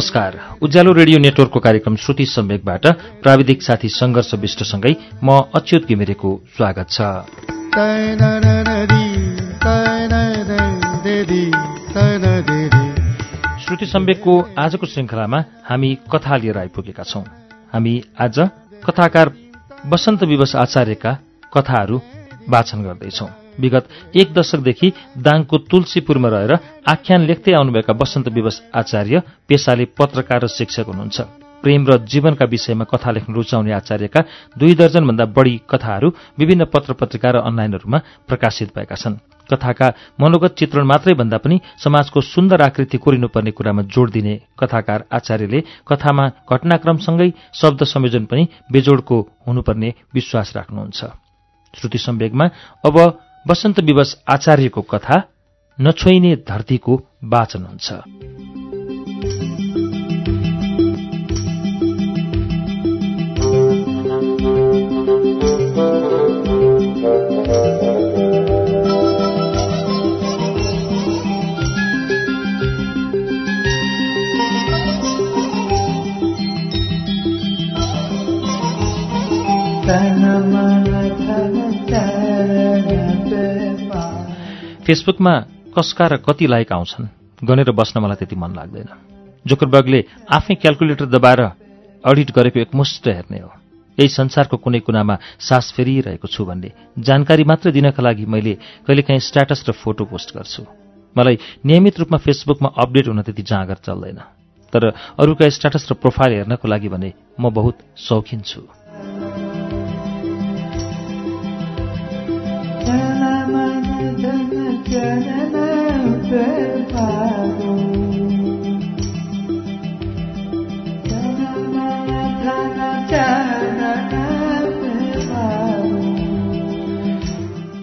नमस्कार। उज्यालो रेडियो नेटवर्कको कार्यक्रम श्रुति सम्वेकबाट प्राविधिक साथी सङ्घर्ष विष्टसँगै म अच्युत घिमिरेको स्वागत छ। श्रुति सम्वेकको आजको श्रृङ्खलामा हामी कथा लिएर आइपुगेका छौं। हामी आज कथाकार वसन्त विवश आचार्यका कथाहरू वाचन गर्दैछौं। विगत एक दशकदेखि दाङको तुलसीपुरमा रहेर आख्यान लेख्दै आउनुभएका वसन्त विवश आचार्य पेसाले पत्रकार र शिक्षक हुनुहुन्छ। प्रेम र जीवनका विषयमा कथा लेख्न रुचाउने आचार्यका दुई दर्जनभन्दा बढी कथाहरू विभिन्न पत्र पत्रिका र अनलाइनहरूमा प्रकाशित भएका छन्। कथाका मनोगत चित्रण मात्रै भन्दा पनि समाजको सुन्दर आकृति कोरिनुपर्ने कुरामा जोड़ दिने कथाकार आचार्यले कथामा घटनाक्रमसँगै शब्द संयोजन पनि बेजोडको हुनुपर्ने विश्वास राख्नुहुन्छ। श्रुति सम्वेगमा अब वसन्त विवश आचार्यको कथा नछोइने धरतीको वाचन हुन्छ। फेसबुकमा कसका र कति लाइक आउँछन्? गनेर बस्न मलाई त्यति मन लाग्दैन। जोकरबर्गले आफै क्यालकुलेटर दबाएर अडिट गरेको एकमुष्ट हेर्ने हो। यही संसारको कुनै कुनामा सास फेरिरहेको छु भन्ने जानकारी मात्र दिनका लागि मैले कहिलेकाहीँ स्ट्याटस र फोटो पोस्ट गर्छु। मलाई नियमित रूपमा फेसबुकमा अपडेट हुन त्यति जाँगर चल्दैन। तर अरूका स्ट्याटस र प्रोफाइल हेर्नको लागि भने म बहुत शौखिन छु।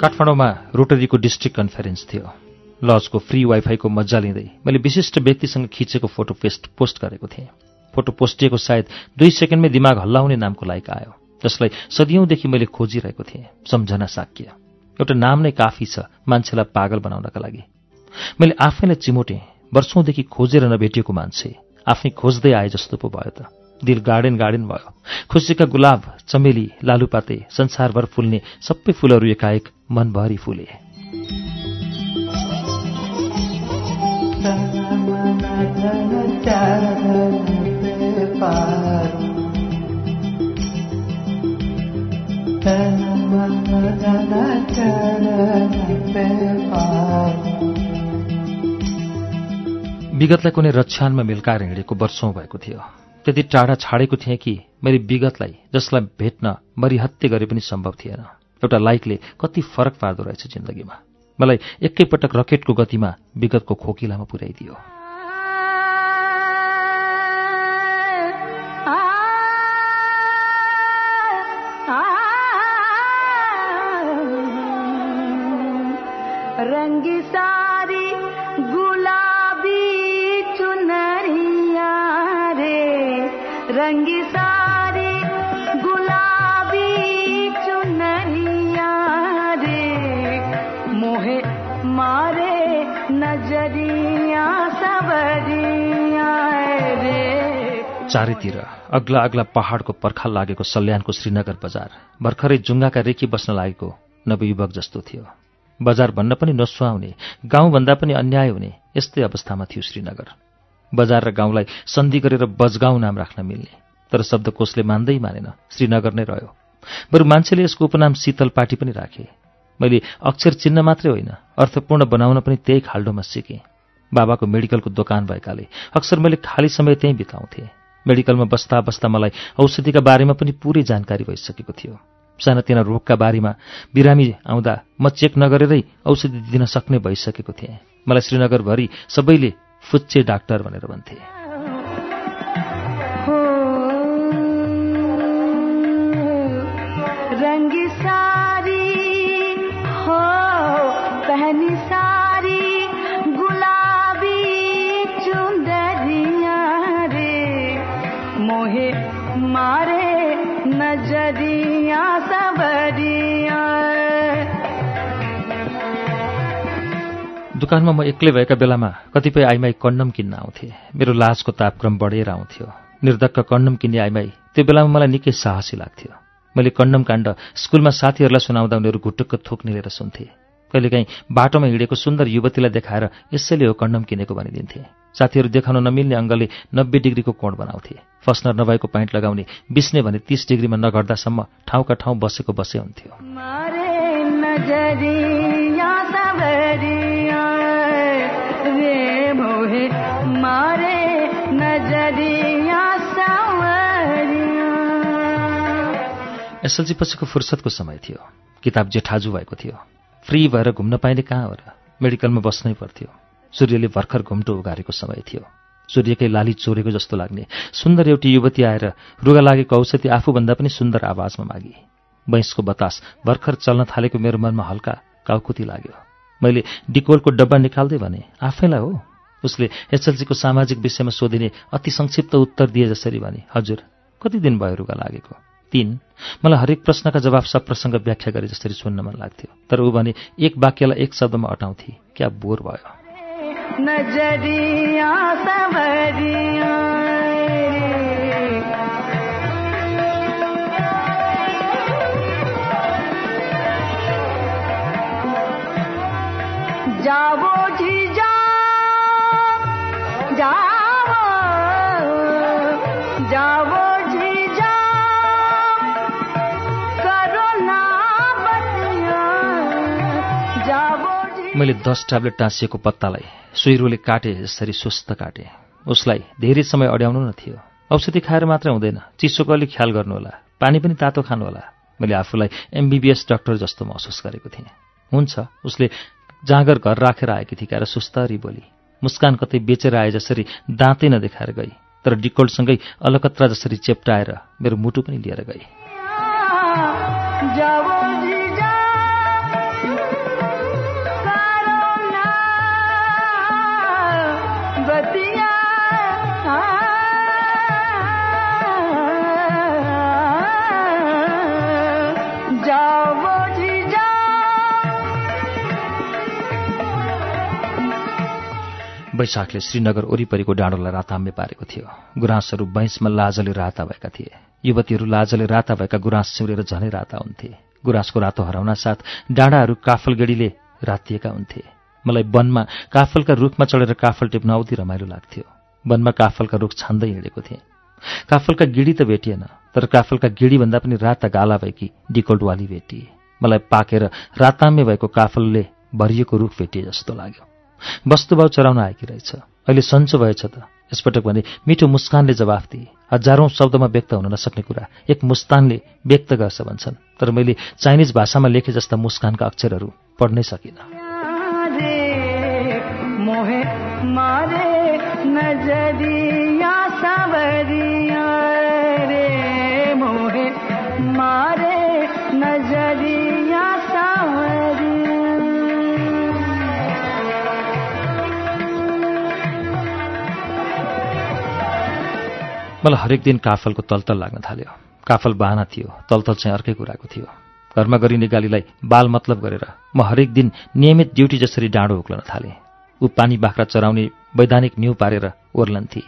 काठमाडौँमा रोटरीको डिस्ट्रिक्ट कन्फरेन्स थियो। लजको फ्री वाइफाईको मजा लिँदै मैले विशिष्ट व्यक्तिसँग खिचेको फोटो पेस्ट पोस्ट गरेको थिएँ। फोटो पोस्टिएको सायद दुई सेकेन्डमै दिमाग हल्लाउने नामको लाइक आयो। जसलाई सदियौंदेखि मैले खोजिरहेको थिएँ सम्झना साक्य। एउटा नाम नै काफी छ मान्छेलाई पागल बनाउनका लागि। मैले आफैलाई चिमोटेँ वर्षौंदेखि खोजेर नभेटिएको मान्छे। आफै खोज्दै आए जस्तो पो भयो त। दिल गार्डेन गार्डेन भयो। खुसीका गुलाब चमेली लालुपाते संसारभर फुल्ने सबै फुलहरू एकाएक मनभरि फुले। विगतलाई कुनै रक्षानमा मिल्काएर हिँडेको वर्षौं भएको थियो। त्यति टाढा छाडेको थिएँ कि मैले विगतलाई जसलाई भेट्न मरिहत्ते गरे पनि सम्भव थिएन। एउटा लाइकले कति फरक पार्दो रहेछ जिन्दगीमा। मलाई एकैपटक रकेटको गतिमा विगतको खोकिलामा पुर्याइदियो। रंगी सारी गुलाबी चुनरिया रे। मोहे मारे नजरिया सबरिया रे। चारैतिर अग्ला अग्ला पहाडको पर्खाल लागेको सल्यानको श्रीनगर बजार भर्खरै जुङ्गाका रेखी बस्न लागेको नवयुवक जस्तो थियो। बजार भन्न पनि नसुहाउने गाउँभन्दा पनि अन्याय हुने यस्तै अवस्थामा थियो श्रीनगर। बजार र गाउँलाई सन्धि गरेर बजगाउँ नाम राख्न मिल्ने। तर शब्दकोशले मान्दै मानेन। श्रीनगर नै रह्यो। बरु मान्छेले यसको उपनाम शीतल पाटी पनि राखे। मैले अक्षर चिन्ह मात्रै होइन अर्थपूर्ण बनाउन पनि त्यही खाल्डोमा सिकेँ। बाबाको मेडिकलको दोकान भएकाले अक्सर मैले खाली समय त्यहीँ बिताउँथेँ। मेडिकलमा बस्दा बस्दा मलाई औषधिका बारेमा पनि पुरै जानकारी भइसकेको थियो। सानातिना रोगका बारेमा बिरामी आउँदा म चेक नगरेरै औषधि दिन सक्ने भइसकेको थिएँ। मलाई श्रीनगरभरि सबैले फुच्चे डाक्टर भनेर भन्थे। दोकानमा म एक्लै भएका बेलामा कतिपय आइमाई कन्डम किन्न आउँथे। मेरो लाजको तापक्रम बढेर आउँथ्यो। निर्धक्क कन्डम किन्ने आइमाई त्यो बेलामा मलाई निकै साहसी लाग्थ्यो। मैले कन्डम काण्ड स्कुलमा साथीहरूलाई सुनाउँदा उनीहरू घुटुक्क थोक निलेर सुन्थे। कहिलेकाहीँ बाटोमा हिँडेको सुन्दर युवतीलाई देखाएर यसैले हो कन्डम किनेको भनिदिन्थे। साथीहरू देखाउन नमिल्ने अङ्गले नब्बे डिग्रीको कोण बनाउँथे। फस्नर नभएको पाइन्ट लगाउने बिस्ने भने तीस डिग्रीमा नगर्दासम्म ठाउँका ठाउँ बसेको बसे हुन्थ्यो। एसएलजी पछिको फुर्सदको समय थियो। किताब जेठाजु भएको थियो। फ्री भएर घुम्न पाइने कहाँ हो र? मेडिकलमा बस्नै पर्थ्यो। सूर्यले भर्खर घुम्टो उघारेको समय थियो। सूर्यकै लाली चोरेको जस्तो लाग्ने। सुन्दर एउटी युवती आएर रुगा लागेको औषधि आफूभन्दा पनि सुन्दर आवाजमा मागी। बैंसको बतास भर्खर चल्न थालेको मेरो मनमा हल्का काउकुती लाग्यो। मैले डिकोलको डब्बा निकाल्दै भने आफैलाई हो? उसले एसएलसीको सामाजिक विषयमा सोधिने अति संक्षिप्त उत्तर दिए जसरी भने हजुर कति दिन भयो रुगा लागेको? तीन। मलाई हरेक प्रश्नका जवाब सप्रसङ्ग व्याख्या गरे जसरी सुन्न मन लाग्थ्यो। तर ऊ भने एक वाक्यलाई एक शब्दमा अटाउँथे। क्या बोर भयो? जावो मैले दस ट्याब्लेट टाँसिएको पत्तालाई सुइरोले काटे जसरी सुस्त काटे। उसलाई धेरै समय अड्याउनु न थियो। औषधि खाएर मात्रै हुँदैन। चिसोको अलिक ख्याल गर्नुहोला। पानी पनि तातो खानुहोला। मैले आफूलाई एमबिबिएस डाक्टर जस्तो महसुस गरेको थिएँ। हुन्छ उसले जाँगर घर राखेर आएकी थिकाएर सुस्तरी बोली। मुस्कान कतै बेचेर आए जसरी दाँतै नदेखाएर गई तर डिकोल्डसँगै अलकत्रा जसरी चेप्टाएर मेरो मुटु पनि लिएर गई। वैशाखले श्रीनगर वरिपरिको डाँडोलाई राताम्बे पारेको थियो। गुराँसहरू बैंसमा लाजले राता भएका थिए। युवतीहरू लाजले राता भएका गुराँस सिउरेर झनै राता हुन्थे। गुराँसको रातो हराउन साथ डाँडाहरू काफलगढीले रातिएका हुन्थे। मलाई वनमा काफलका रुखमा चढेर काफल टिप्न औधी रमाइलो लाग्थ्यो। वनमा काफलका रुख छान्दै हिँडेको थिएँ। काफलका गिडी त भेटिएन तर काफलका गिडीभन्दा पनि राता गाला भएकी डिकोल्टवाली भेटिए। मलाई पाकेर राताम्य भएको काफलले भरिएको रुख भेटिए जस्तो लाग्यो। वस्तुभाव चराउन आएकी रहेछ। अहिले सन्चो भएछ त। यसपटक भने मिठो मुस्कानले जवाफ दिए। हजारौं शब्दमा व्यक्त हुन नसक्ने कुरा एक मुस्तानले व्यक्त गर्छ भन्छन्। तर मैले चाइनिज भाषामा लेखे जस्ता मुस्कानका अक्षरहरू पढ्नै सकिनँ। मलाई हरेक दिन काफलको तलतल लाग्न थाल्यो। काफल बाहना थियो तलतल चाहिँ अर्कै कुराको थियो। घरमा गरिने गालीलाई बाल मतलब गरेर म हरेक दिन नियमित ड्युटी जसरी डाँडो उक्लन थालेँ। ऊ पानी बाख्रा चराउने वैधानिक न्यु पारेर ओर्लन्थे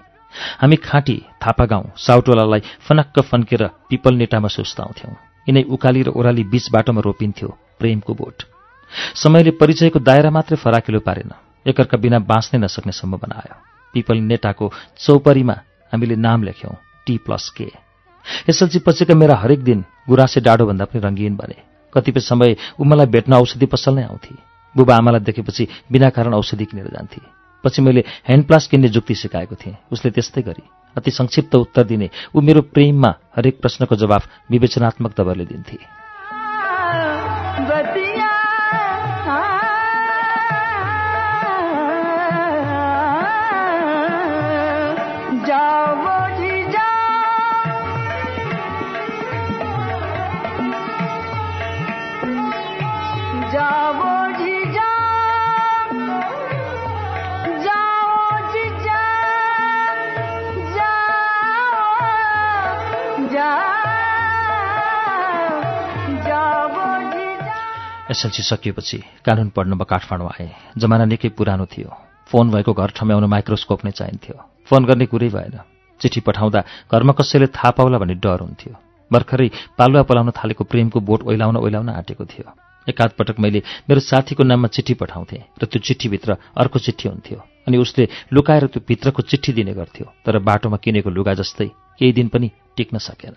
हामी खाँटी थापा गाउँ साउटोलालाई फनक्क फन्केर पिपल नेटामा सुस्ताउँथ्यौँ। यिनै उकाली र ओह्राली बीच बाटोमा रोपिन्थ्यो प्रेमको बोट। समयले परिचयको दायरा मात्रै फराकिलो पारेन। एकअर्का बिना बाँच्नै नसक्ने सम्भावना आयो। पिपल नेटाको चौपरीमा हामीले नाम लेख्यौँ टी प्लस के एसएलसी पछिका मेरा हरेक दिन गुराँसे डाँडोभन्दा पनि रङ्गीन बने। कतिपय समय ऊ मलाई भेट्न औषधि पसल नै आउँथे। बुबा आमालाई देखेपछि बिना कारण औषधि किनेर जान्थे। पछि मैले ह्यान्ड प्लास किन्ने जुक्ति सिकाएको थिएँ। उसले त्यस्तै गरी। अति संक्षिप्त उत्तर दिने ऊ मेरो प्रेममा हरेक प्रश्नको जवाफ विवेचनात्मक दबरले दिन्थे। एसएलसी सकिएपछि कानुन पढ्न म काठमाडौँ आएँ। जमाना निकै पुरानो थियो। फोन भएको घर ठम्याउन माइक्रोस्कोप नै चाहिन्थ्यो। फोन गर्ने कुरै भएन। चिठी पठाउँदा घरमा कसैले थाहा पाउला भन्ने डर हुन्थ्यो। भर्खरै पालुवा पलाउन थालेको प्रेमको बोट ओइलाउन ओइलाउन आँटेको थियो। एकाध पटक मैले मेरो साथीको नाममा चिठी पठाउँथेँ र त्यो चिठीभित्र अर्को चिठी हुन्थ्यो अनि उसले लुकाएर त्यो भित्रको चिठी दिने गर्थ्यो तर बाटोमा किनेको लुगा जस्तै केही दिन पनि टिक्न सकेन।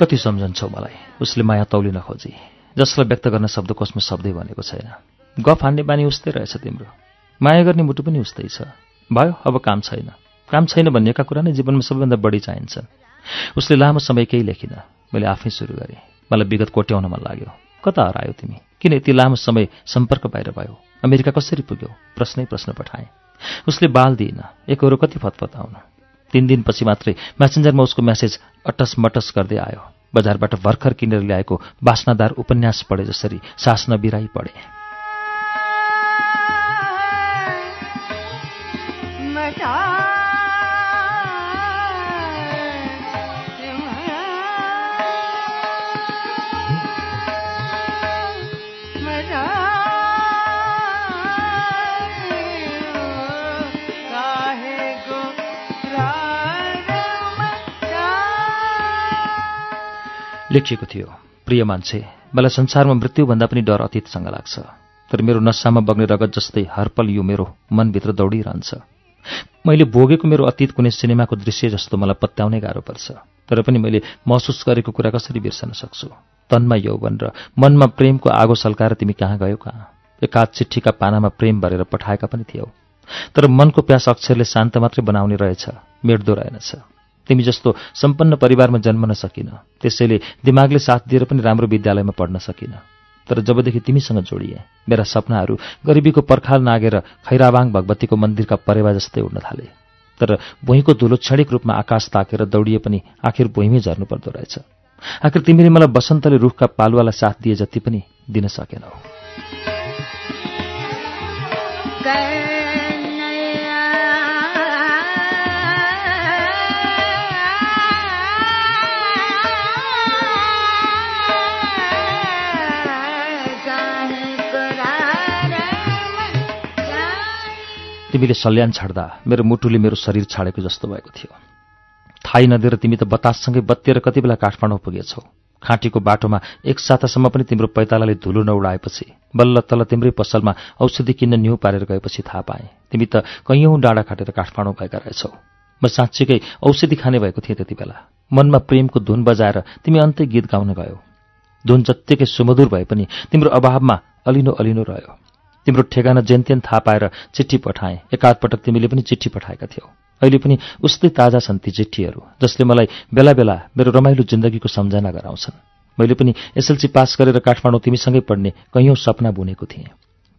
कति सम्झन्छौ मलाई? उसले माया तौलिन खोजी जसलाई व्यक्त गर्न शब्द कोषमा शब्दै भनेको छैन। गफ हान्ने बानी उस्तै रहेछ तिम्रो। माया गर्ने मुटु पनि उस्तै छ। भयो अब काम छैन। काम छैन भन्नेका कुरा नै जीवनमा सबैभन्दा बढी चाहिन्छन् उसले लामो समय केही लेखिन। मैले आफै सुरु गरेँ। मलाई विगत कोट्याउन मन लाग्यो। कता हरायो तिमी? किन यति लामो समय सम्पर्क बाहिर भयो? अमेरिका कसरी पुग्यो? प्रश्नै प्रश्न पठाएँ। उसले बाल दिइन एकरो कति फतफत आउनु तीन दिनपछि मात्रै म्यासेन्जरमा उसको म्यासेज अटस मटस गर्दै आयो। बजारबाट भर्खर किनेर ल्याएको बास्नादार उपन्यास पढे जसरी सास नबिराई पढे। लेखिएको थियो। प्रिय मान्छे मलाई संसारमा मृत्युभन्दा पनि डर अतीतसँग लाग्छ। तर मेरो नसामा बग्ने रगत जस्तै हरपल यो मेरो मनभित्र दौडिरहन्छ। मैले भोगेको मेरो अतीत कुनै सिनेमाको दृश्य जस्तो मलाई पत्याउनै गाह्रो पर्छ। तर पनि मैले महसुस गरेको कुरा कसरी बिर्सन सक्छु? तनमा यौवन र मनमा प्रेमको आगो सल्काएर तिमी कहाँ गयो कहाँ? एकाध चिठीका पानामा प्रेम भरेर पठाएका पनि थियौ। तर मनको प्यास अक्षरले शान्त मात्रै बनाउने रहेछ मेट्दो रहेनछ। तिमी जस्तो सम्पन्न परिवारमा जन्मन सकिन। त्यसैले दिमागले साथ दिएर पनि राम्रो विद्यालयमा पढ्न सकिन। तर जबदेखि तिमीसँग जोडिए मेरा सपनाहरू गरिबीको पर्खाल नागेर खैराबाङ भगवतीको मन्दिरका परेवा जस्तै उड्न थाले। तर भुइँको धुलो क्षणिक रूपमा आकाश ताकेर दौडिए पनि आखिर भुइँमै झर्नुपर्दो रहेछ। आखिर तिमीले मलाई बसन्तले रुखका पालुवालाई साथ दिए जति पनि दिन सकेनौ। तिमीले सल्यान छाड्दा मेरो मुटुले मेरो शरीर छाडेको जस्तो भएको थियो। थाहै नदिएर तिमी त बताससँगै बत्तिएर कति बेला काठमाडौँ पुगेछौ। खाँटीको बाटोमा एक सातासम्म पनि तिम्रो पैतालाले धुलो नउडाएपछि बल्ल तल्ल तिम्रै पसलमा औषधि किन्न न्यु पारेर गएपछि थाहा पाएँ तिमी त कैयौँ डाँडा खाटेर काठमाडौँ गएका रहेछौ। म साँच्चीकै औषधि खाने भएको थिएँ त्यति बेला। मनमा प्रेमको धुन बजाएर तिमी अन्तै गीत गाउन गयौ। धुन जत्तिकै सुमधुर भए पनि तिम्रो अभावमा अलिनो अलिनो रह्यो। तिम्रो ठेगाना जेनतेन थाहा पाएर चिठी पठाएँ। एकाध पटक तिमीले पनि चिठी पठाएका थियौ। अहिले पनि उस्तै ताजा छन् ती चिठीहरू जसले मलाई बेला बेला मेरो रमाइलो जिन्दगीको सम्झना गराउँछन्। मैले पनि एसएलसी पास गरेर काठमाडौँ तिमीसँगै पढ्ने कैयौँ सपना बुनेको थिएँ।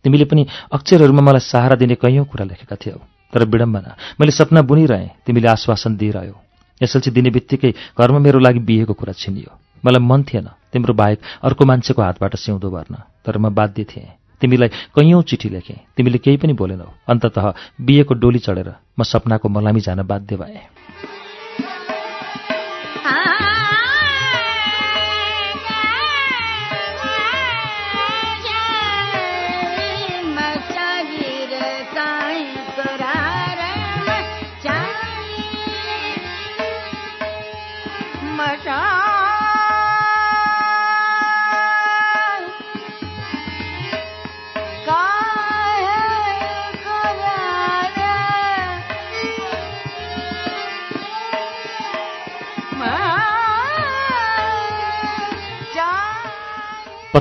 तिमीले पनि अक्षरहरूमा मलाई सहारा दिने कैयौँ कुरा लेखेका थियौ। तर विडम्बना मैले सपना बुनिरहेँ तिमीले आश्वासन दिइरह्यो। एसएलसी दिने बित्तिकै घरमा मेरो लागि बिहेको कुरा छिनियो। मलाई मन थिएन तिम्रो बाहेक अर्को मान्छेको हातबाट सिउँदो भर्न तर म बाध्य थिएँ। तिमीलाई कैयौँ चिठी लेखेँ। तिमीले केही पनि बोलेनौ। अन्तत बिहेको डोली चढेर म सपनाको मलामी जान बाध्य भएँ।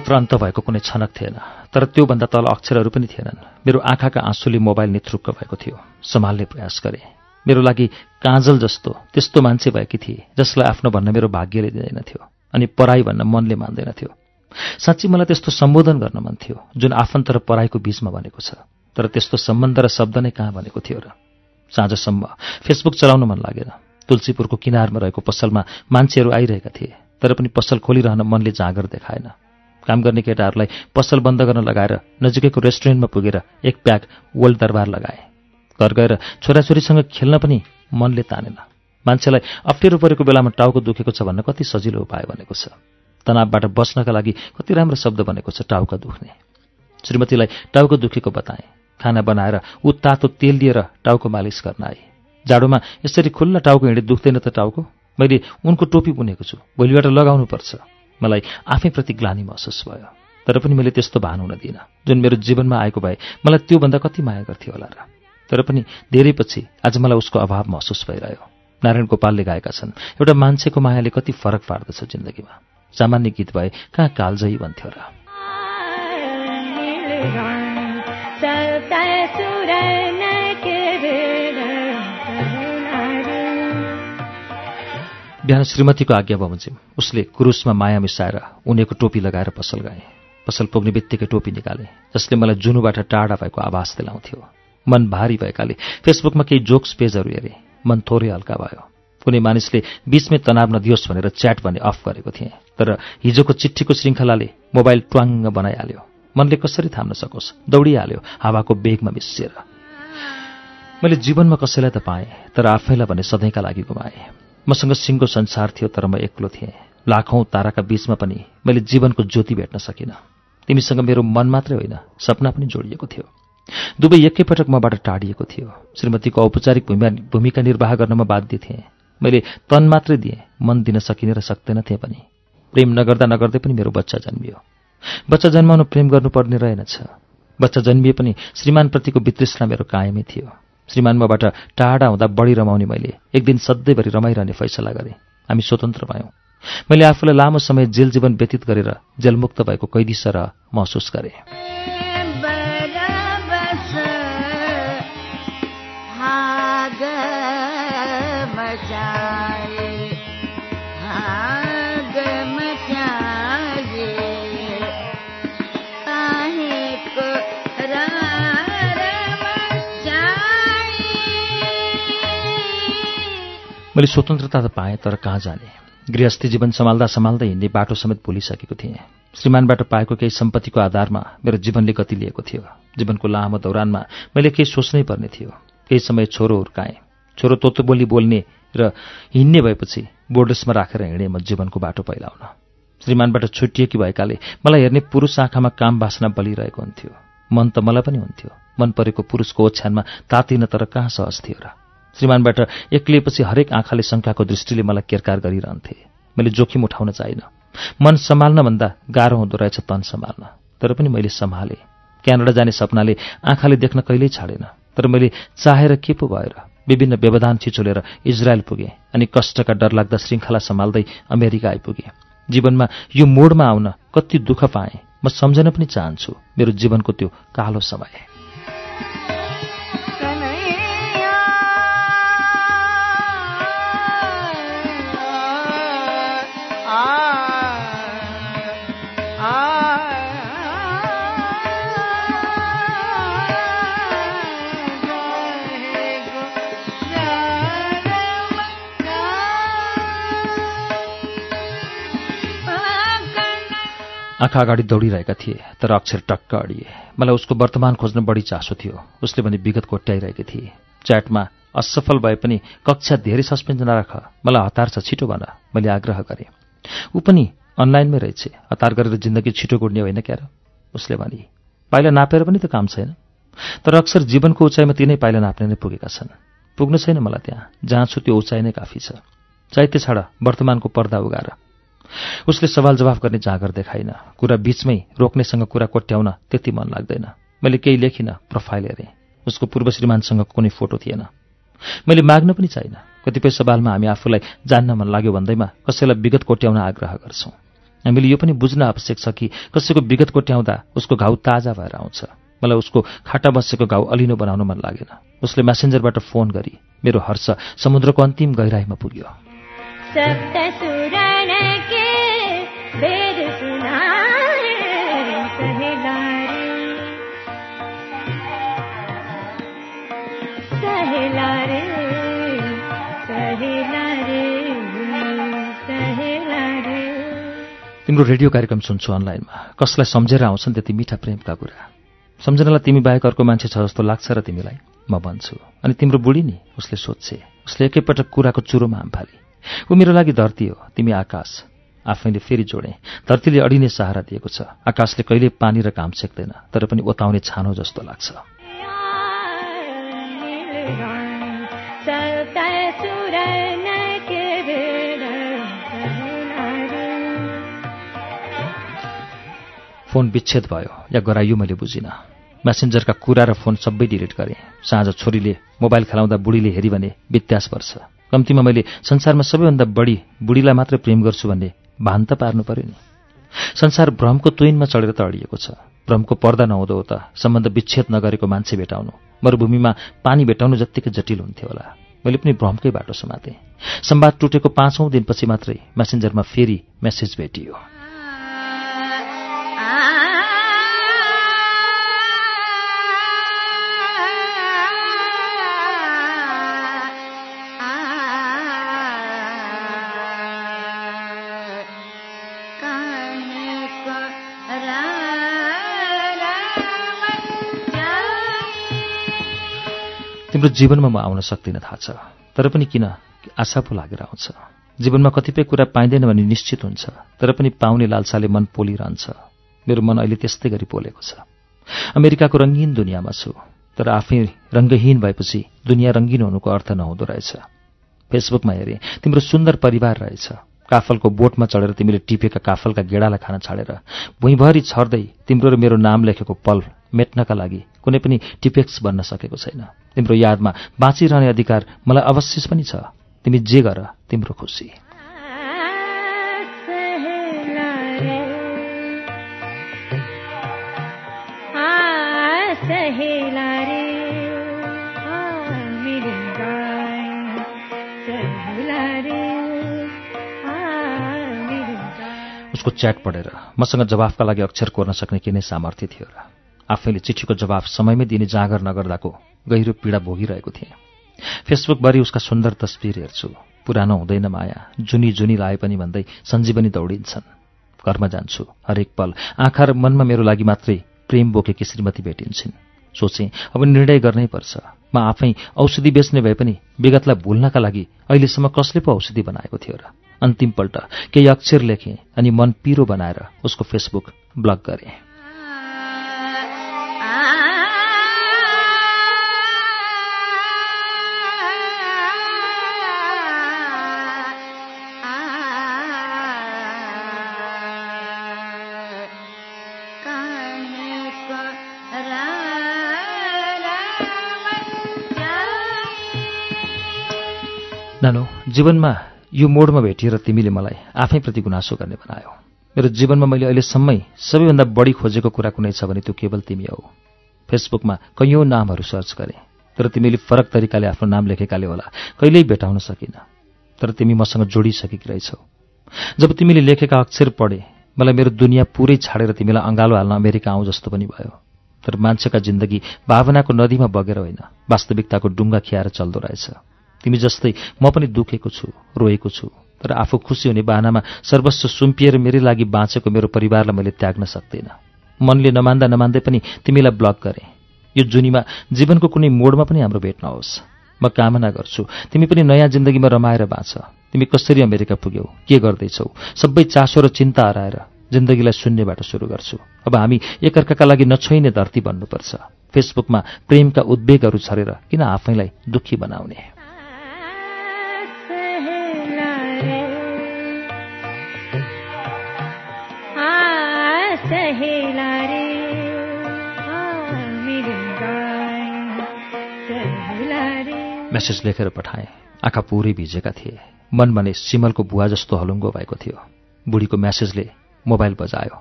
पत्र अन्त भएको कुनै छनक थिएन तर त्योभन्दा तल अक्षरहरू पनि थिएनन्। मेरो आँखाका आँसुले मोबाइल निथ्रुक्क भएको थियो। सम्हाल्ने प्रयास गरे। मेरो लागि काँजल जस्तो त्यस्तो मान्छे भएकी थिए जसलाई आफ्नो भन्न मेरो भाग्यले दिँदैनथ्यो अनि पराई भन्न मनले मान्दैनथ्यो साँच्ची मलाई त्यस्तो सम्बोधन गर्न मन थियो जुन आफन्त र पराईको बीचमा बनेको छ। तर त्यस्तो सम्बन्ध र शब्द नै कहाँ भनेको थियो र? साँझसम्म फेसबुक चलाउन मन लागेन। तुलसीपुरको किनारमा रहेको पसलमा मान्छेहरू आइरहेका थिए तर पनि पसल खोलिरहन मनले जाँगर देखाएन। काम गर्ने केटाहरूलाई पसल बन्द गर्न लगाएर नजिकैको रेस्टुरेन्टमा पुगेर एक प्याक वर्ल्ड दरबार लगाए। घर गएर छोराछोरीसँग खेल्न पनि मनले तानेन। मान्छेलाई अप्ठ्यारो परेको बेलामा टाउको दुखेको छ भन्न कति सजिलो उपाय भनेको छ। तनावबाट बच्नका लागि कति राम्रो शब्द बनेको छ टाउका दुख्ने। श्रीमतीलाई टाउको दुखेको बताएँ। खाना बनाएर ऊ तातो तेल लिएर टाउको मालिस गर्न आए। जाडोमा यसरी खुल्ला टाउको हिँडे दुख्दैन त टाउको? मैले उनको टोपी बुनेको छु। भोलिबाट लगाउनुपर्छ। मलाई आफैप्रति ग्लानी महसुस भयो। तर पनि मैले त्यस्तो भान हुन दिइनँ। जुन मेरो जीवनमा आएको भए मलाई त्योभन्दा कति माया गर्थ्यो होला र। तर पनि धेरै पछि आज मलाई उसको अभाव महसुस भइरह्यो। नारायण गोपालले गाएका छन् एउटा मान्छेको मायाले कति फरक पार्दछ जिन्दगीमा। सामान्य गीत भए कहाँ कालजयी भन्थ्यो र। बिहान श्रीमतीको आज्ञा बमोजिम उसले कुरुसमा माया मिसाएर उनीको टोपी लगाएर पसल गए। पसल पुग्ने बित्तिकै टोपी निकाले जसले मलाई जुनुबाट टाढा भएको आभास दिलाउँथ्यो। मन भारी भएकाले फेसबुकमा केही जोक्स पेजहरू हेरे। मन थोरै हल्का भयो। कुनै मानिसले बीचमै तनाव नदियोस् भनेर च्याट भने अफ गरेको थिएँ। तर हिजोको चिठीको श्रृङ्खलाले मोबाइल ट्वाङ्ग बनाइहाल्यो। मनले कसरी थाम्न सकोस्? दौडिहाल्यो हावाको बेगमा मिसिएर। मैले जीवनमा कसैलाई त पाएँ तर आफैलाई भने सधैँका लागि गुमाएँ। मसँग सिङ्गो संसार थियो तर म एक्लो थिएँ। लाखौँ ताराका बीचमा पनि मैले जीवनको ज्योति भेट्न सकिनँ। तिमीसँग मेरो मन मात्रै होइन सपना पनि जोडिएको थियो। दुवै एकैपटक मबाट टाढिएको थियो। श्रीमतीको औपचारिक भूमिका निर्वाह गर्न म बाध्य थिएँ। मैले तन मात्रै दिएँ मन दिन सकिने र सक्दैन थिएँ पनि। प्रेम नगर्दा नगर्दै पनि मेरो बच्चा जन्मियो। बच्चा जन्माउनु प्रेम गर्नुपर्ने रहेनछ। बच्चा जन्मिए पनि श्रीमानप्रतिको वितृष्णा मेरो कायमै थियो। श्रीमान मबाट टाढा हुँदा बढी रमाउने मैले। एक दिन सधैँभरि रमाइरहने फैसला गरेँ। हामी स्वतन्त्र भयौँ। मैले आफूलाई लामो समय जेल जीवन व्यतीत गरेर जेलमुक्त भएको कैदी सरह महसुस गरेँ। मैले स्वतन्त्रता त पाएँ तर कहाँ जाने? गृहस्थी जीवन सम्हाल्दा सम्हाल्दै हिँड्ने बाटो समेत भुलिसकेको थिएँ। श्रीमानबाट पाएको केही सम्पत्तिको आधारमा मेरो जीवनले गति लिएको थियो। जीवनको लामो दौरानमा मैले केही सोच्नै पर्ने थियो। केही समय छोरो हुर्काएँ। छोरो तोतो बोली बोल्ने र हिँड्ने भएपछि बोर्डर्समा राखेर हिँडेँ म जीवनको बाटो पहिलाउन। श्रीमानबाट छुट्टिएकी भएकाले मलाई हेर्ने पुरुष आँखामा काम बासना बलिरहेको हुन्थ्यो। मन त मलाई पनि हुन्थ्यो। मन परेको पुरुषको ओछ्यानमा तातिन तर कहाँ सहज थियो र? श्रीमानबाट एक्लिएपछि हरेक आँखाले शङ्काको दृष्टिले मलाई केरकार गरिरहन्थे। मैले जोखिम उठाउन चाहिनँ मन सम्हाल्नभन्दा गाह्रो हुँदो रहेछ तन सम्हाल्न। तर पनि मैले सम्हालेँ। क्यानाडा जाने सपनाले आँखाले देख्न कहिल्यै छाडेन। तर मैले चाहेर के पो भएर विभिन्न व्यवधान छिचोलेर इजरायल पुगेँ अनि कष्टका डरलाग्दा श्रृङ्खला सम्हाल्दै अमेरिका आइपुगेँ। जीवनमा यो मोडमा आउन कति दुःख पाएँ म सम्झन पनि चाहन्छु। मेरो जीवनको त्यो कालो समय। आँखा अगाडि दौडिरहेका थिए तर अक्षर टक्क अडिए। मलाई उसको वर्तमान खोज्न बढी चासो थियो। उसले भने विगत कोट्याइरहेकी थिए। च्याटमा असफल भए पनि कक्षा धेरै सस्पेन्स नराख मलाई हतार छ छिटो भन। मैले आग्रह गरेँ। ऊ पनि अनलाइनमै रहेछ। हतार गरेर जिन्दगी छिटो गुड्ने होइन क्यार? उसले भने पाइला नापेर पनि त काम छैन। तर अक्सर जीवनको उचाइमा तिनै पाइला नाप्ने नै पुगेका छन्। पुग्नु छैन मलाई त्यहाँ। जहाँ छु त्यो उचाइ नै काफी छ। चैत्य छाड। वर्तमानको पर्दा उगाएर उसले सवाल जवाफ गर्ने जाँगर देखाइन। कुरा बीचमै रोक्नेसँग कुरा कोट्याउन त्यति मन लाग्दैन। मैले केही लेखिनँ प्रोफाइल हेरेँ। उसको पूर्व श्रीमानसँग कुनै फोटो थिएन। मैले माग्न पनि चाहिनँ कतिपय सवालमा हामी आफूलाई जान्न मन लाग्यो भन्दैमा कसैलाई विगत कोट्याउन आग्रह गर्छौँ। हामीले यो पनि बुझ्न आवश्यक छ कि कसैको विगत कोट्याउँदा उसको घाउ ताजा भएर आउँछ। मलाई उसको खाटा बसेको घाउ अलिनो बनाउन मन लागेन। उसले म्यासेन्जरबाट फोन गरी मेरो हर्ष समुद्रको अन्तिम गहिराईमा पुग्यो। तिम्रो रेडियो कार्यक्रम सुन्छु अनलाइनमा। कसलाई सम्झेर आउँछन् त्यति मिठा प्रेमका कुरा। सम्झनालाई तिमी बाहेक अर्को मान्छे छ जस्तो लाग्छ र तिमीलाई म भन्छु। अनि तिम्रो बुढी नि उसले सोध्छे। उसले एकैपटक कुराको चुरोमा हाम फाली। ऊ मेरो लागि धरती हो तिमी आकाश। आफैले फेरि जोडे। धरतीले अडिने सहारा दिएको छ। आकाशले कहिल्यै पानी र काम सेक्दैन तर पनि ओताउने छानो जस्तो लाग्छ। फोन विच्छेद भयो या गराइयो मैले बुझिनँ। म्यासेन्जरका कुरा र फोन सबै डिलिट गरेँ। साँझ छोरीले मोबाइल खेलाउँदा बुढीले हेरी भने वित्यास पर्छ। कम्तीमा मैले संसारमा सबैभन्दा बढी बुढीलाई मात्रै प्रेम गर्छु भन्ने भान त पार्नु पर्यो नि। संसार भ्रमको तुइनमा चढेर त अडिएको छ। भ्रमको पर्दा नहुँदो हो त सम्बन्ध विच्छेद नगरेको मान्छे भेटाउनु। मरुभूमिमा पानी भेटाउनु जत्तिकै जटिल हुन्थ्यो होला। मैले पनि भ्रमकै बाटो समातेँ। संवाद टुटेको पाँचौँ दिनपछि मात्रै म्यासेन्जरमा फेरि मेसेज भेटियो। तिम्रो जीवनमा म आउन सक्दिनँ थाहा छ तर पनि किन? आशा पो लागेर आउँछ। जीवनमा कतिपय कुरा पाइँदैन भने निश्चित हुन्छ तर पनि पाउने लालसाले मन पोलिरहन्छ। मेरो मन अहिले त्यस्तै गरी पोलेको छ। अमेरिकाको रङ्गीन दुनियाँमा छु तर आफै रङ्गहीन भएपछि दुनियाँ रङ्गीन हुनुको अर्थ नहुँदो रहेछ। फेसबुकमा हेरेँ तिम्रो सुन्दर परिवार रहेछ। काफलको बोटमा चढेर तिमीले टिपेका काफलका गेडालाई खान छाडेर भुइँभरि छर्दै तिम्रो र मेरो नाम लेखेको पल मेट्नका लागि कुनै पनि टिपेक्स बन्न सकेको छैन। तिम्रो यादमा बाँचिरहने अधिकार मलाई अवश्य पनि छ। तिमी जे गर तिम्रो खुसी सहेला उसको च्याट पढेर मसँग जवाफका लागि अक्षर कोर्न सक्ने के नै सामर्थ्य थियो र आफैले चिठीको जवाफ समयमै दिने जाँगर नगर्दाको गहिरो पीडा भोगिरहेको थिएँ। फेसबुकभरि उसका सुन्दर तस्विर हेर्छु। पुरानो हुँदैन माया। जुनी जुनी लाए पनि भन्दै सञ्जीवनी दौडिन्छन्। घरमा जान्छु। हरेक पल। आँखा र मनमा मेरो लागि मात्रै प्रेम बोकेकी श्रीमती भेटिन्छन्। सोचेँ अब निर्णय गर्नै पर्छ। म आफै औषधि बेच्ने भए पनि विगतलाई भुल्नका लागि अहिलेसम्म कसले पो औषधि बनाएको थियो र अन्तिमपल्ट केही अक्षर लेखेँ अनि मन पिरो बनाएर उसको फेसबुक ब्लक गरेँ। नानो जीवनमा यो मोडमा भेटिएर तिमीले मलाई आफैप्रति गुनासो गर्ने बनायो। मेरो जीवनमा मैले अहिलेसम्मै सबैभन्दा बढी खोजेको कुरा कुनै छ भने त्यो केवल तिमी हौ। फेसबुकमा कैयौँ नामहरू सर्च गरेँ तर तिमीले फरक तरिकाले आफ्नो नाम लेखेकाले होला कहिल्यै भेटाउन सकिनँ। तर तिमी मसँग जोडिसकेकी रहेछौ जब तिमीले लेखेका अक्षर पढे मलाई मेरो दुनियाँ पुरै छाडेर तिमीलाई अँगालो हाल्न अमेरिका आउँ जस्तो पनि भयो। तर मान्छेका जिन्दगी भावनाको नदीमा बगेर होइन वास्तविकताको डुङ्गा खियाएर चल्दो रहेछ। तिमी जस्तै म पनि दुखेको छु रोएको छु तर आफू खुसी हुने बाहनामा सर्वस्व सुम्पिएर मेरै लागि बाँचेको मेरो परिवारलाई मैले त्याग्न सक्दिनँ। मनले नमान्दा नमान्दै पनि तिमीलाई ब्लक गरेँ। यो जुनीमा जीवनको कुनै मोडमा पनि हाम्रो भेट नहोस्। म कामना गर्छु तिमी पनि नयाँ जिन्दगीमा रमाएर बाँच। तिमी कसरी अमेरिका पुग्यौ के गर्दैछौ सबै चासो र चिन्ता हराएर जिन्दगीलाई शून्यबाट सुरु गर्छु। अब हामी एकअर्काका लागि नछोइने धरती बन्नुपर्छ। फेसबुकमा प्रेमका उद्वेगहरू छरेर किन आफैलाई दुःखी बनाउने? आ सहेला रे आ मेरी गाय सहेला रे मेसेज लेखेर पठाएँ। आँखा पुरै भिजेका थिए। मन भने सिमलको बुवा जस्तो हलुङ्गो भएको थियो। बुढीको म्यासेजले मोबाइल बजायो।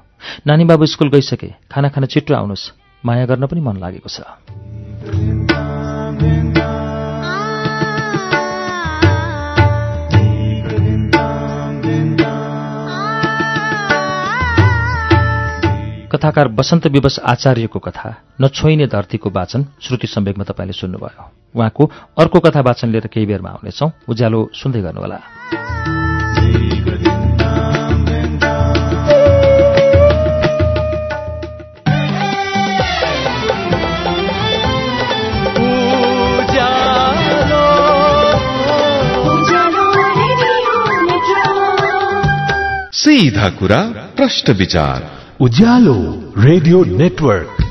नानी बाबु स्कुल गइसके खाना खान छिट्टो आउनुहोस् माया गर्न पनि मन लागेको छ। कथाकार वसन्त विवश आचार्यको कथा नछोइने धरतीको वाचन श्रुति सम्वेकमा तपाईँले सुन्नुभयो। उहाँको अर्को कथा वाचन लिएर केही बेरमा आउनेछौँ। उज्यालो सुन्दै गर्नुहोला। सीधा कुरा प्रश्न विचार। Ujyaalo radio network.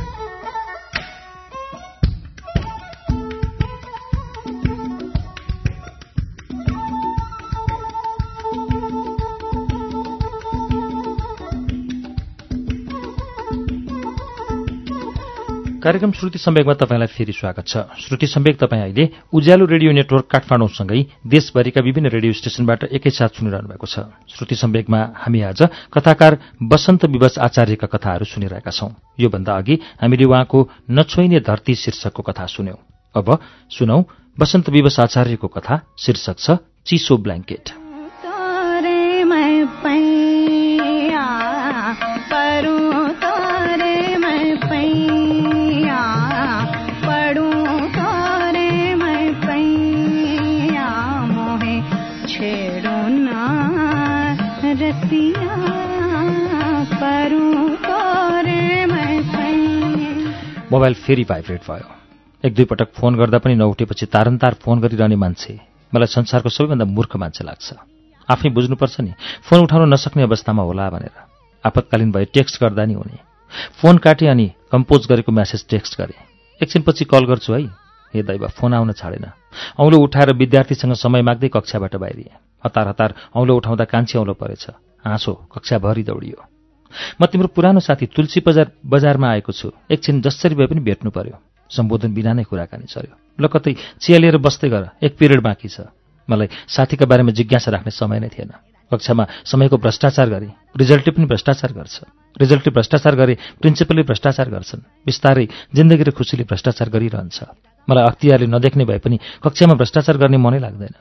कार्यक्रम श्रुति सम्वेकमा तपाईँलाई फेरि स्वागत छ। श्रुति सम्वेक तपाईँ अहिले उज्यालो रेडियो नेटवर्क काठमाडौँसँगै देशभरिका विभिन्न रेडियो स्टेशनबाट एकैसाथ सुनिरहनु भएको छ। श्रुति सम्वेकमा हामी आज कथाकार वसन्त विवश आचार्यका कथाहरू सुनिरहेका छौं। योभन्दा अघि हामीले उहाँको नछोइने धरती शीर्षकको कथा सुन्यौं। अब सुनौ वसन्त विवश आचार्यको कथा शीर्षक छ चिसो ब्ल्याङ्केट। मोबाइल फेरि भाइब्रेट भयो। एक दुई पटक फोन गर्दा पनि नउठेपछि तारन्तार फोन गरिरहने मान्छे मलाई संसारको सबैभन्दा मूर्ख मान्छे लाग्छ। आफै बुझ्नुपर्छ नि फोन उठाउन नसक्ने अवस्थामा होला भनेर। आपतकालीन भए टेक्स्ट गर्दा नि हुने। फोन काटेँ अनि कम्पोज गरेको म्यासेज टेक्स्ट गरेँ। एकछिनपछि कल गर्छु है। हे दैव फोन आउन छाडेन। औँलो उठाएर विद्यार्थीसँग समय माग्दै कक्षाबाट बाहिरिएँ। हतार हतार औँलो उठाउँदा कान्छी औँलो परेछ। हाँसो कक्षाभरि दौडियो। म तिम्रो पुरानो साथी तुलसी बजार बजारमा आएको छु। एकछिन जसरी भए पनि भेट्नु पर्यो। सम्बोधन बिना नै कुराकानी चल्यो। ल कतै चिया लिएर बस्दै गर एक पिरियड बाँकी छ। मलाई साथीका बारेमा जिज्ञासा राख्ने समय नै थिएन। कक्षामा समयको भ्रष्टाचार गरे रिजल्टले पनि भ्रष्टाचार गर्छ। रिजल्टले भ्रष्टाचार गरे प्रिन्सिपलले भ्रष्टाचार गर्छन्। बिस्तारै जिन्दगी र खुसीले भ्रष्टाचार गरिरहन्छ। मलाई अख्तियारले नदेख्ने भए पनि कक्षामा भ्रष्टाचार गर्ने मनै लाग्दैन।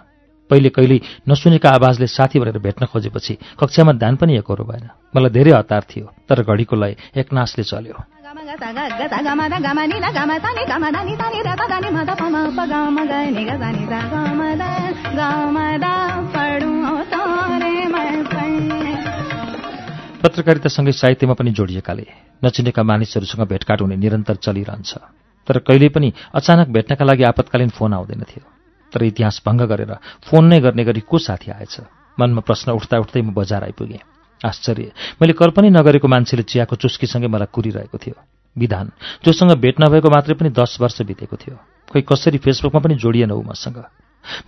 पहिले कहिल्यै नसुनेका आवाजले साथी भनेर भेट्न खोजेपछि कक्षामा ध्यान पनि एकरो भएन। मलाई धेरै हतार थियो तर घडीको लय एकनासले चल्यो। पत्रकारितासँगै साहित्यमा पनि जोडिएकाले नचिनेका मानिसहरूसँग भेटघाट हुने निरन्तर चलिरहन्छ। तर कहिल्यै पनि अचानक भेट्नका लागि आपतकालीन फोन आउँदैन थियो। तर इतिहास भङ्ग गरेर फोन नै गर्ने गरी को साथी आएछ? मनमा प्रश्न उठ्दा उठ्दै म बजार आइपुगेँ। आश्चर्य! मैले कल्पनै नगरेको मान्छेले चियाको चुस्कीसँगै मलाई कुरिरहेको थियो। विधान जोसँग भेट नभएको मात्रै पनि दस वर्ष बितेको थियो। खोइ कसरी फेसबुकमा पनि जोडिएन ऊ मसँग?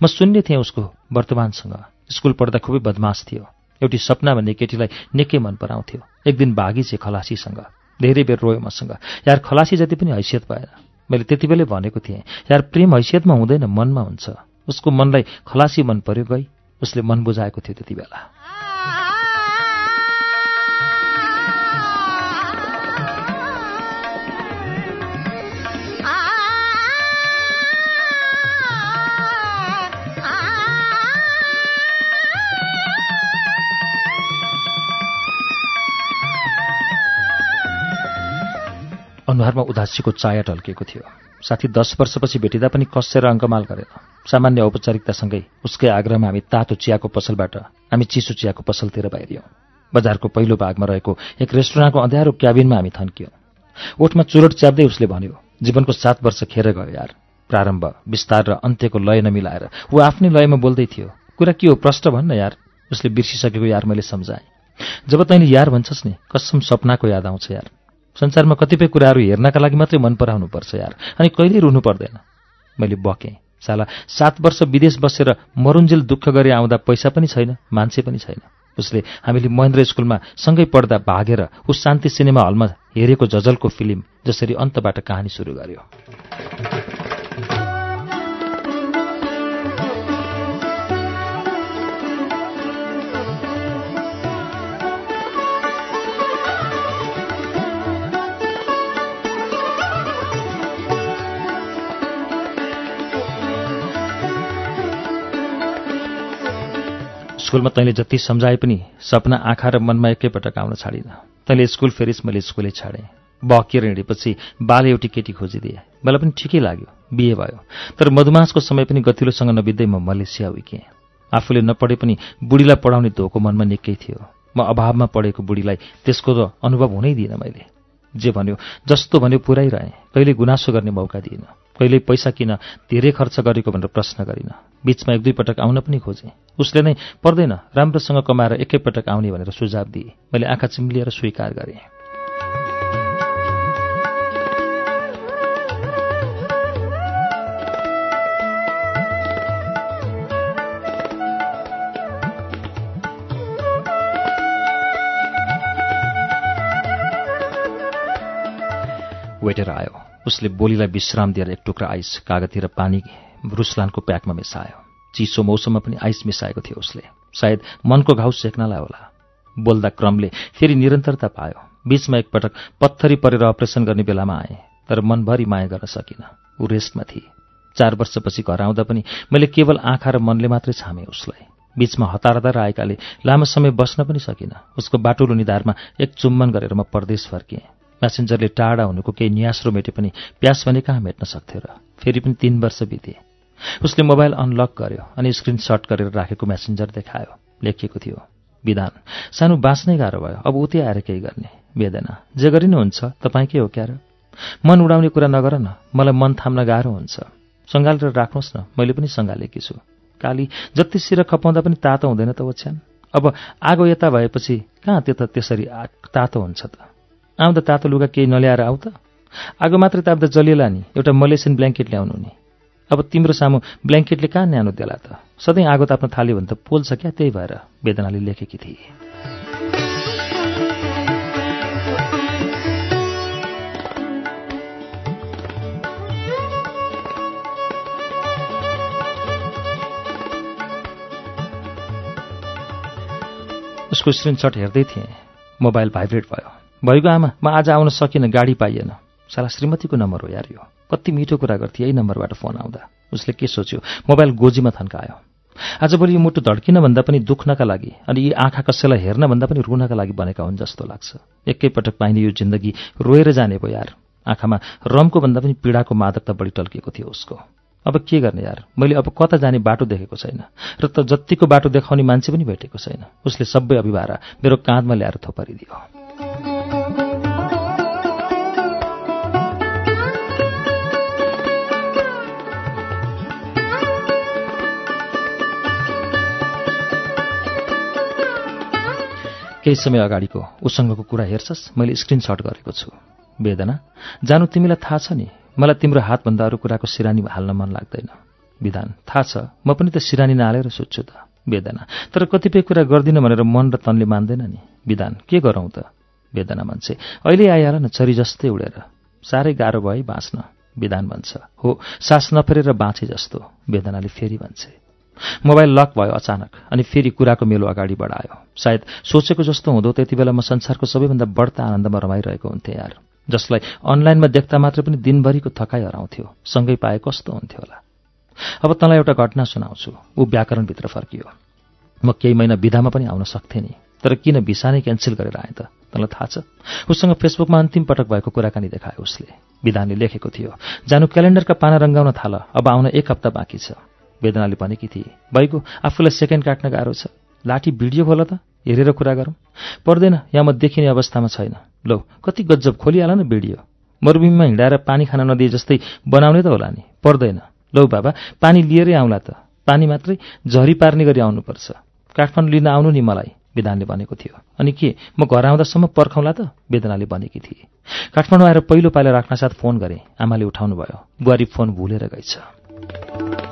म शून्य थिएँ उसको वर्तमानसँग। स्कुल पढ्दा खुबै बदमास थियो। एउटी सपना भन्ने केटीलाई निकै मन पराउँथ्यो। एक दिन भागी चाहिँ खलासीसँग। धेरै बेर रोयो मसँग। यार खलासी जति पनि हैसियत भएन। मैले त्यति बेलै भनेको थिएँ यार प्रेम हैसियतमा हुँदैन मनमा हुन्छ। उसको मनलाई खलासी मन पर्यो गई उसले मन बुझाएको थियो त्यति बेला। अनुहारमा उदासीको चाया टल्किएको थियो। साथी दस वर्षपछि भेटिँदा पनि कसेर अङ्कमाल गरेन सामान्य औपचारिकतासँगै उसकै आग्रहमा हामी तातो चियाको पसलबाट हामी चिसो चियाको पसलतिर बाहिरियौँ। बजारको पहिलो भागमा रहेको एक रेस्टुराँको अँध्यारो क्याबिनमा हामी थन्कियौँ। ओठमा चुरोट च्याप्दै उसले भन्यो जीवनको सात वर्ष खेर गयो यार। प्रारम्भ विस्तार र अन्त्यको लय नमिलाएर। ऊ आफ्नै लयमा बोल्दै थियो कुरा के हो प्रश्न भन्न यार उसले बिर्सिसकेको यार मैले सम्झाएँ। जब तैँले यार भन्छस् नि कसम सपनाको याद आउँछ यार। संसारमा कतिपय कुराहरू हेर्नका लागि मात्रै मन पराउनुपर्छ यार। अनि कहिल्यै रुनु पर्दैन। मैले बकेँ। साला सात वर्ष विदेश बसेर मरुन्जेल दुःख गरे आउँदा पैसा पनि छैन मान्छे पनि छैन। उसले हामीले महेन्द्र स्कुलमा सँगै पढ्दा भागेर उस शान्ति सिनेमा हलमा हेरेको जजलको फिल्म जसरी अन्तबाट कहानी सुरु गर्यो। स्कुलमा तैँले जति सम्झाए पनि सपना आँखा र मनमा एकैपटक आउन छाडिन। तैँले स्कुल फेरिस मैले स्कुलै छाडेँ। बकेर हिँडेपछि बाल एउटी केटी खोजिदिए। मलाई पनि ठिकै लाग्यो। बिहे भयो। तर मधुमासको समय पनि गतिलोसँग नबित्दै म मलेसिया उइकेँ। आफूले नपढे पनि बुढीलाई पढाउने धोको मनमा निकै थियो। म अभावमा पढेको बुढीलाई त्यसको त अनुभव हुनै दिइनँ मैले। जे भन्यो जस्तो भन्यो पुऱ्याइरहेँ। कहिले गुनासो गर्ने मौका दिइनँ कहिले पैसा किन धेरै खर्च गरेको भनेर प्रश्न गरिनँ। बिचमा एक दुई पटक आउन पनि खोजेँ। उसले नै पर्दैन राम्रोसँग कमाएर एकैपटक आउने भनेर सुझाव दिए। मैले आँखा चिम्लिएर स्वीकार गरेँ। वेटर आयो उसले बोलीलाई विश्राम दिएर एक टुक्रा आइस कागती र पानी रुसलानको प्याकमा मिसायो। चिसो मौसममा पनि आइस मिसाएको थियो उसले। सायद मनको घाउ सेक्नलाई होला। बोल्दा क्रमले फेरि निरन्तरता पायो। बीचमा एकपटक पत्थरी परेर अपरेसन गर्ने बेलामा आए तर मनभरि माया गर्न सकिनँ। ऊ रेस्टमा थिए। चार वर्षपछि घर आउँदा पनि मैले केवल आँखा र मनले मात्रै छामेँ उसलाई। बीचमा हतार हतार आएकाले लामो समय बस्न पनि सकिनँ। उसको बाटुलो निधारमा एक चुम्बन गरेर म परदेश फर्किएँ। म्यासेन्जरले टाढा हुनुको केही न्यास्रो मेटे पनि प्यास भने कहाँ मेट्न सक्थ्यो र? फेरि पनि तीन वर्ष बिते। उसले मोबाइल अनलक गर्यो अनि स्क्रिन सट गरेर राखेको म्यासेन्जर देखायो। लेखिएको थियो विधान सानो बाँच्नै गाह्रो भयो। अब उतै आएर केही गर्ने। वेदना जे गरिनुहुन्छ तपाईँकै हो क्यार? मन उडाउने कुरा नगर न। मलाई मन थाम्न गाह्रो हुन्छ। सङ्घालेर राख्नुहोस् न। मैले पनि सङ्घालेकी छु। काली जति सिर खपाउँदा पनि तातो हुँदैन त ओछ्यान। अब आगो यता भएपछि कहाँ त्यो त त्यसरी तातो हुन्छ त? आउँदा तातो लुगा केही नल्याएर आऊ त। आगो मात्रै ताप्दा जलिएला नि। एउटा मलेसियन ब्ल्याङ्केट ल्याउनु नि। अब तिम्रो सामु ब्ल्याङ्केटले कहाँ न्यानो देला त? सधैँ आगो ताप्न थाल्यो भने त पोल्छ क्या त्यही भएर वेदनाले लेखेकी थिए। उसको स्क्रिनसट हेर्दै थिएँ। मोबाइल भाइब्रेट भयो। भइगयो आमा म आज आउन सकिनँ गाडी पाइएन। साला श्रीमतीको नम्बर हो यार यो। कति मिठो कुरा गर्थे यही नम्बरबाट फोन आउँदा। उसले के सोच्यो? मोबाइल गोजीमा थन्कायो। आजभोलि यो मुटु धड्किन भन्दा पनि दुख्नका लागि अनि यी आँखा कसैलाई हेर्न भन्दा पनि रुनका लागि बनेका हुन् जस्तो लाग्छ। एकैपटक पाइने यो जिन्दगी रोएर जाने भयो यार। आँखामा रमको भन्दा पनि पीडाको मादकता बढी टल्किएको थियो उसको। अब के गर्ने यार? मैले अब कता जाने बाटो देखेको छैन। र त जत्तिको बाटो देखाउने मान्छे पनि भेटेको छैन। उसले सबै अभिभारा मेरो काँधमा ल्याएर थोपारिदियो। केही समय अगाडिको उसँगको कुरा हेर्छस् मैले स्क्रिनसट गरेको छु। वेदना जानु तिमीलाई थाहा छ नि मलाई तिम्रो हातभन्दा अरू कुराको सिरानी हाल्न मन लाग्दैन। विधान थाहा छ म पनि त सिरानी नहालेर सोध्छु त। वेदना तर कतिपय कुरा गर्दिनँ भनेर मन र तनले मान्दैन नि। विधान के गरौँ त? वेदना भन्छे अहिले आइहाल न चरी जस्तै उडेर। साह्रै गाह्रो भयो बाँच्न। विधान भन्छ हो सास नफेरेर बाँचे जस्तो। वेदनाले फेरि भन्छे मोबाइल लक भयो अचानक अनि फेरि कुराको मेलो अगाडि बढायो सायद सोचेको जस्तो हुँदो त्यति बेला म संसारको सबैभन्दा बढ्ता आनन्दमा रमाइरहेको हुन्थेँ यार जसलाई अनलाइनमा देख्दा मात्र पनि दिनभरिको थकाइ हराउँथ्यो सँगै पाए कस्तो हुन्थ्यो होला। अब तँलाई एउटा घटना सुनाउँछु ऊ व्याकरणभित्र फर्कियो। म केही महिना विधामा पनि आउन सक्थेँ नि तर किन भिसा नै क्यान्सल गरेर आएँ त? तँलाई थाहा छ? उसँग फेसबुकमा अन्तिम पटक भएको कुराकानी देखायो उसले। विधानले लेखेको थियो जानु क्यालेन्डरका पाना रङ्गाउन थाल अब आउन एक हप्ता बाँकी छ। वेदनाले भनेकी थिए। बैगो आफूलाई सेकेन्ड काट्न गाह्रो छ। लाठी भिडियो खोल त हेरेर कुरा गरौँ। पर्दैन यहाँ म देखिने अवस्थामा छैन। लौ कति गज्जब खोलिहाल न भिडियो। मरुभूमिमा हिँडाएर पानी खान नदिए जस्तै बनाउने त होला नि। पर्दैन। लौ बाबा पानी लिएरै आउँला त। पानी मात्रै झरी पार्ने गरी आउनुपर्छ। काठमाडौँ लिन आउनु नि मलाई विधानले भनेको थियो। अनि के म घर आउँदासम्म पर्खाउँला त? वेदनाले भनेकी थिए। काठमाडौँ आएर पहिलो पाइला राख्नसाथ फोन गरेँ। आमाले उठाउनु भयो बुहारी फोन भुलेर गएछ।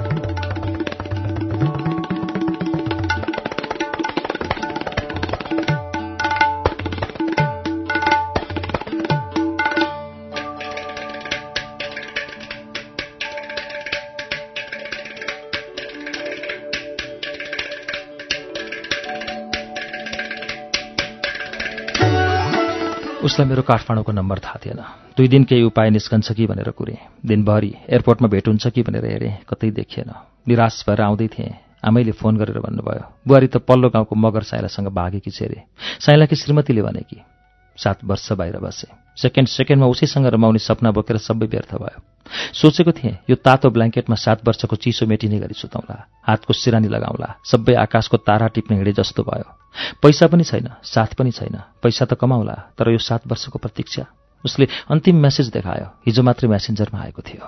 उसलाई मेरो काठमाडौँको नम्बर थाहा थिएन। दुई दिन केही उपाय निस्कन्छ कि भनेर कुरेँ। दिनभरि एयरपोर्टमा भेट हुन्छ कि भनेर हेरेँ कतै देखिएन। निराश भएर आउँदै थिएँ। आमैले फोन गरेर भन्नुभयो बुहारी त पल्लो गाउँको मगर साइलासँग भागेकी छ अरे साइलाकी श्रीमतीले भने कि सात वर्ष बाहिर बसे। सेकेन्ड सेकेन्डमा उसैसँग रमाउने सपना बोकेर सबै व्यर्थ भयो। सोचेको थिएँ यो तातो ब्ल्याङ्केटमा सात वर्षको चिसो मेटिने गरी सुताउँला। हातको सिरानी लगाउँला। सबै आकाशको तारा टिप्ने हिँडे जस्तो भयो। पैसा पनि छैन साथ पनि छैन। पैसा त कमाउला तर यो सात वर्षको प्रतीक्षा। उसले अन्तिम मेसेज देखायो। हिजो मात्रै म्यासेन्जरमा आएको थियो।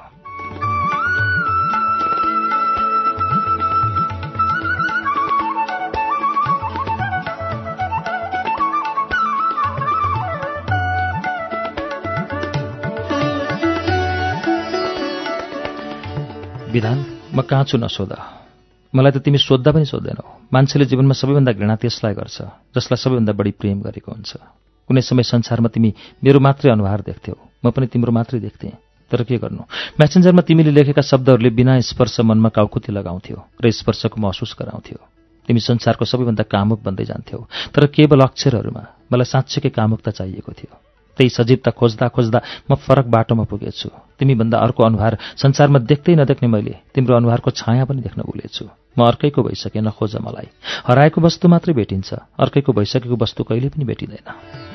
विधान? म कहाँ छु नसोध। मलाई त तिमी सोद्धा पनि सोध्दैनौ मान्छेले जीवनमा सबैभन्दा घृणा त्यसलाई गर्छ जसलाई सबैभन्दा बढी प्रेम गरेको हुन्छ। कुनै समय संसारमा तिमी मेरो मात्रै अनुहार देख्थ्यौ म पनि तिम्रो मात्रै देख्थेँ। तर के गर्नु? म्यासेन्जरमा तिमीले लेखेका शब्दहरूले बिना स्पर्श मनमा काउकुती लगाउँथ्यो र स्पर्शको महसुस गराउँथ्यो। तिमी संसारको सबैभन्दा कामुक बन्दै जान्थ्यौ तर केवल अक्षरहरूमा मलाई साँच्चैकै कामुकता चाहिएको थियो। त्यही सजीवता खोज्दा खोज्दा म फरक बाटोमा पुगेछु। तिमीभन्दा अर्को अनुहार संसारमा देख्दै नदेख्ने मैले तिम्रो अनुहारको छाया पनि देख्न भुलेछु। म अर्कैको भइसकेँ नखोज मलाई। हराएको वस्तु मात्रै भेटिन्छ। अर्कैको भइसकेको वस्तु कहिले पनि भेटिँदैन।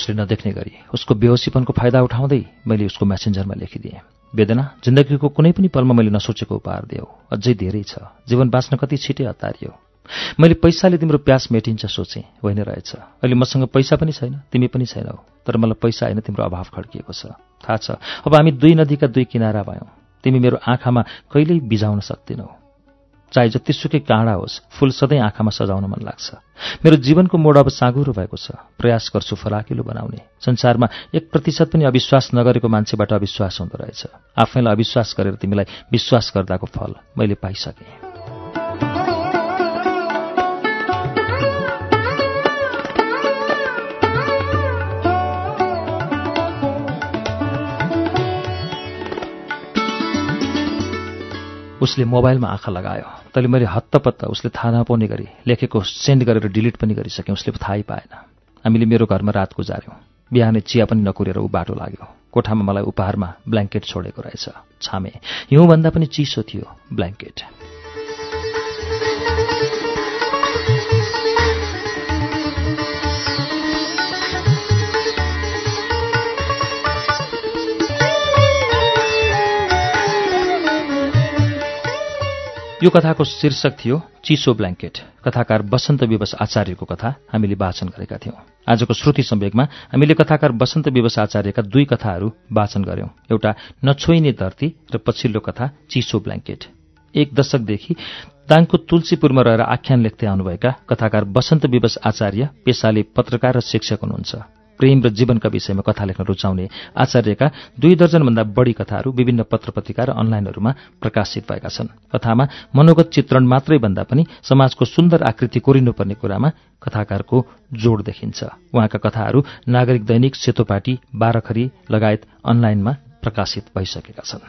उसले नदेख्ने गरी। उसको बेहोसीपनको फाइदा उठाउँदै मैले उसको म्यासेन्जरमा लेखिदिएँ। वेदना जिन्दगीको कुनै पनि पलमा मैले नसोचेको उपहार दियो अझै धेरै छ। जीवन बाँच्न कति छिटै हतारियो मैले पैसाले तिम्रो प्यास मेटिन्छ सोचेँ। होइन रहेछ। अहिले मसँग पैसा पनि छैन तिमी पनि छैनौ। तर मलाई पैसा होइन तिम्रो अभाव खड्किएको छ। थाहा छ। अब हामी दुई नदीका दुई किनारा भयौँ। तिमी मेरो आँखामा कहिल्यै बिजाउन सक्दिनौ। चाहे जतिसुकै काँडा होस् फूल सधैँ आँखामा सजाउन मन लाग्छ। मेरो जीवनको मोड अब साँगुरो भएको छ। प्रयास गर्छु फराकिलो बनाउने। संसारमा एक प्रतिशत पनि अविश्वास नगरेको मान्छेबाट अविश्वास हुँदो रहेछ। आफैलाई अविश्वास गरेर तिमीलाई विश्वास गर्दाको फल मैले पाइसकेँ। उसले मोबाइलमा आँखा लगायो। तैँले मैले हत्तपत्त उसले थाहा नपाउने गरी लेखेको सेन्ड गरेर डिलिट पनि गरिसकेँ उसले थाहै पाएन। हामीले मेरो घरमा रात गुजार्यौँ बिहानै चिया पनि नकुरेर ऊ बाटो लाग्यो। कोठामा मलाई उपहारमा ब्ल्याङ्केट छोडेको रहेछ। छामे। हिउँभन्दा पनि चिसो थियो ब्ल्याङ्केट। यो कथाको शीर्षक थियो चिसो ब्ल्याङ्केट कथाकार वसन्त विवश आचार्यको कथा। हामीले वाचन गरेका थियौं। आजको श्रुति सम्वेकमा हामीले कथाकार वसन्त विवश आचार्यका दुई कथाहरू वाचन गर्यौं। एउटा नछोइने धरती र पछिल्लो कथा चिसो ब्ल्याङ्केट एक दशकदेखि दाङको तुलसीपुरमा रहेर आख्यान लेख्दै आउनुभएका कथाकार वसन्त विवश आचार्य पेसाले पत्रकार र शिक्षक हुनुहुन्छ। प्रेम र जीवनका विषयमा कथा लेख्न रुचाउने आचार्यका दुई दर्जनभन्दा बढी कथाहरू विभिन्न पत्र पत्रिका र अनलाइनहरूमा प्रकाशित भएका छन्। कथामा मनोगत चित्रण मात्रै भन्दा पनि समाजको सुन्दर आकृति कोरिनुपर्ने कुरामा कथाकारको जोड देखिन्छ। उहाँका कथाहरू नागरिक दैनिक सेतोपाटी बाह्रखरी लगायत अनलाइनमा प्रकाशित भइसकेका छन्।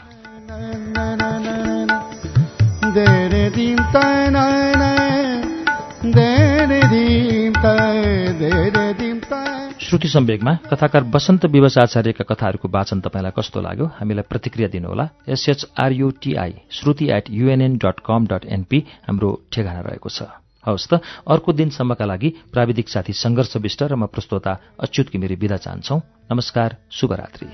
श्रुति सम्वेगमा कथाकार वसन्त विवश आचार्यका कथाहरूको वाचन तपाईँलाई कस्तो लाग्यो? हामीलाई प्रतिक्रिया दिनुहोला। S H R U T I Shruti at युएनएन dot com dot NP हाम्रो ठेगाना रहेको छ। हवस् त अर्को दिनसम्मका लागि प्राविधिक साथी सङ्घर्ष विष्ट र म प्रस्तोता अच्युत घिमिरे विदा चाहन्छौ। नमस्कार शुभरात्री।